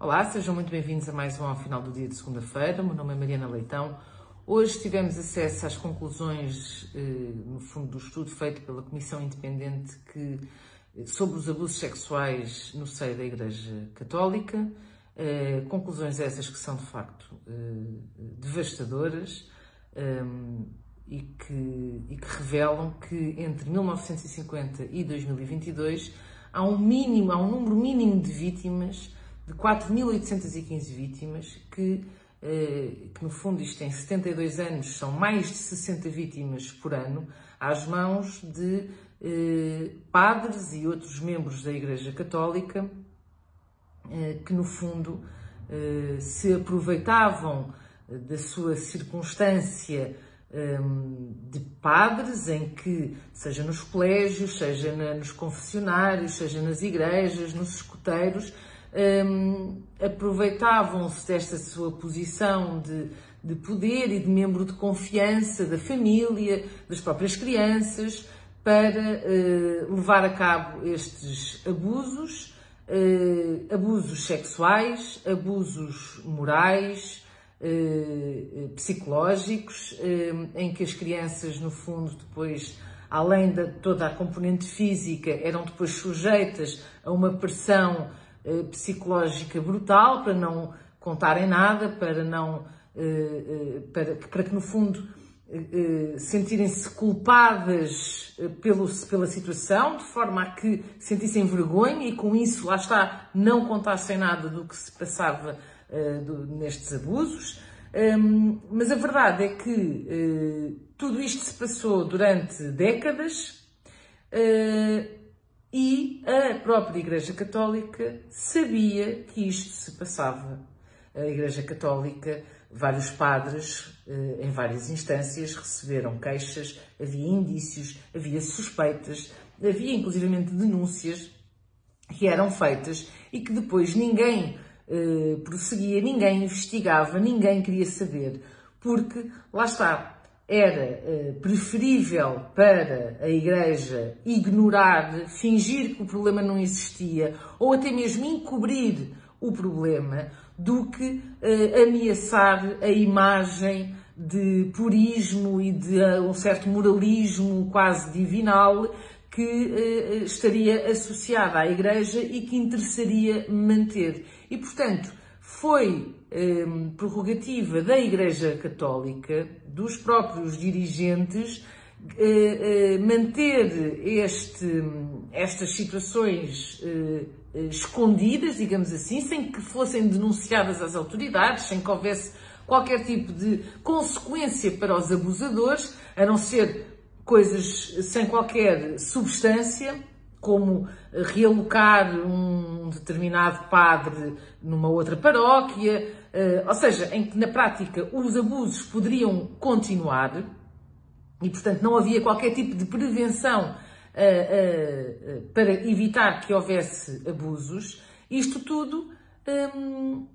Olá, sejam muito bem-vindos a mais um ao final do dia de segunda-feira. O meu nome é Mariana Leitão. Hoje tivemos acesso às conclusões, eh, no fundo, do estudo feito pela Comissão Independente que, eh, sobre os abusos sexuais no seio da Igreja Católica. Eh, conclusões essas que são, de facto, devastadoras e que, e que revelam que entre 1950 e 2022 há um mínimo, há um número mínimo de vítimas de 4.815 vítimas, que, eh, que no fundo isto em 72 anos são mais de 60 vítimas por ano, às mãos de eh, padres e outros membros da Igreja Católica, eh, que no fundo se aproveitavam da sua circunstância de padres em que, seja nos colégios, seja nos confessionários, seja nas igrejas, nos escuteiros, um, aproveitavam-se desta sua posição de, de poder e de membro de confiança da família, das próprias crianças, para uh, levar a cabo estes abusos, uh, abusos sexuais, abusos morais, uh, psicológicos, em que as crianças, no fundo, depois, além de toda a componente física, eram depois sujeitas a uma pressão eh, psicológica brutal, para não contarem nada, para não eh, eh, para, para que no fundo sentirem-se culpadas pelo, pela situação, de forma a que sentissem vergonha e com isso, lá está, não contassem nada do que se passava nestes abusos. Um, mas a verdade é que tudo isto se passou durante décadas. E a própria Igreja Católica sabia que isto se passava. A Igreja Católica, vários padres, eh, em várias instâncias, receberam queixas, havia indícios, havia suspeitas, havia inclusivamente denúncias que eram feitas e que depois ninguém eh, prosseguia, ninguém investigava, ninguém queria saber, porque lá está, era eh, preferível para a Igreja ignorar, fingir que o problema não existia ou até mesmo encobrir o problema do que uh, ameaçar a imagem de purismo e de uh, um certo moralismo quase divinal que estaria associada à Igreja e que interessaria manter. E, portanto, foi um, prerrogativa da Igreja Católica, dos próprios dirigentes, uh, uh, manter este, estas situações uh, escondidas, digamos assim, sem que fossem denunciadas às autoridades, sem que houvesse qualquer tipo de consequência para os abusadores, a não ser coisas sem qualquer substância como realocar um determinado padre numa outra paróquia, eh, ou seja, em que na prática os abusos poderiam continuar e, portanto, não havia qualquer tipo de prevenção eh, eh, para evitar que houvesse abusos. Isto tudo ehm,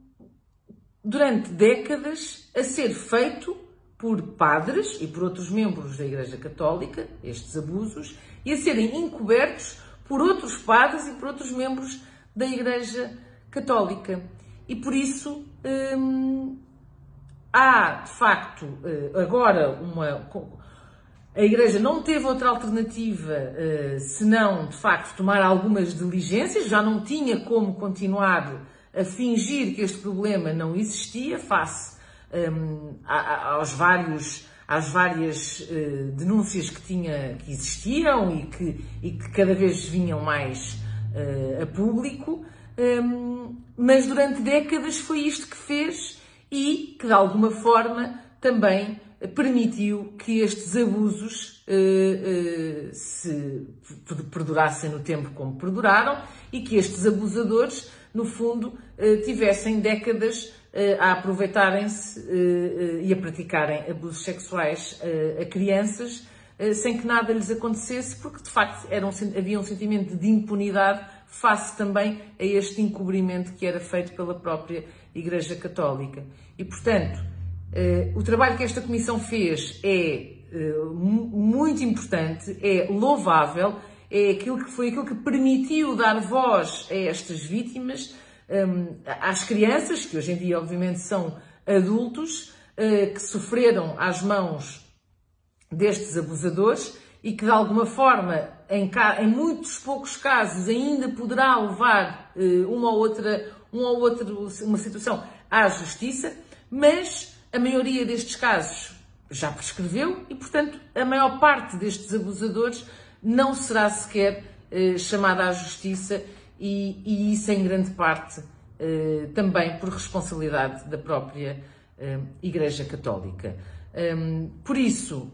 durante décadas a ser feito por padres e por outros membros da Igreja Católica, estes abusos, e a serem encobertos por outros padres e por outros membros da Igreja Católica. E por isso hum, há, de facto, eh, agora uma. A Igreja não teve outra alternativa uh, senão, de facto, tomar algumas diligências, já não tinha como continuar a fingir que este problema não existia face um, aos vários às várias uh, denúncias que, tinha, que existiam e que, e que cada vez vinham mais uh, a público, um, mas durante décadas foi isto que fez e que de alguma forma também permitiu que estes abusos uh, se perdurassem no tempo como perduraram e que estes abusadores, no fundo, tivessem décadas eh, a aproveitarem-se eh, eh, e a praticarem abusos sexuais a crianças sem que nada lhes acontecesse, porque de facto era um, havia um sentimento de impunidade face também a este encobrimento que era feito pela própria Igreja Católica. E portanto, o trabalho que esta Comissão fez é muito importante, é louvável, é aquilo que foi aquilo que permitiu dar voz a estas vítimas um, às crianças, que hoje em dia, obviamente, são adultos, uh, que sofreram às mãos destes abusadores e que, de alguma forma, em, em muitos poucos casos, ainda poderá levar uh, uma ou outra, uma ou uma situação à justiça, mas a maioria destes casos já prescreveu e, portanto, a maior parte destes abusadores não será sequer eh, chamada à justiça e, e, isso em grande parte eh, também por responsabilidade da própria eh, Igreja Católica. Um, por isso,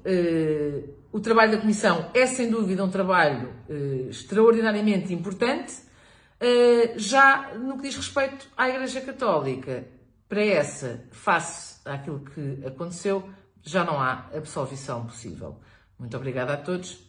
o trabalho da Comissão é sem dúvida um trabalho extraordinariamente importante. Já no que diz respeito à Igreja Católica, para essa, face àquilo que aconteceu, já não há absolvição possível. Muito obrigada a todos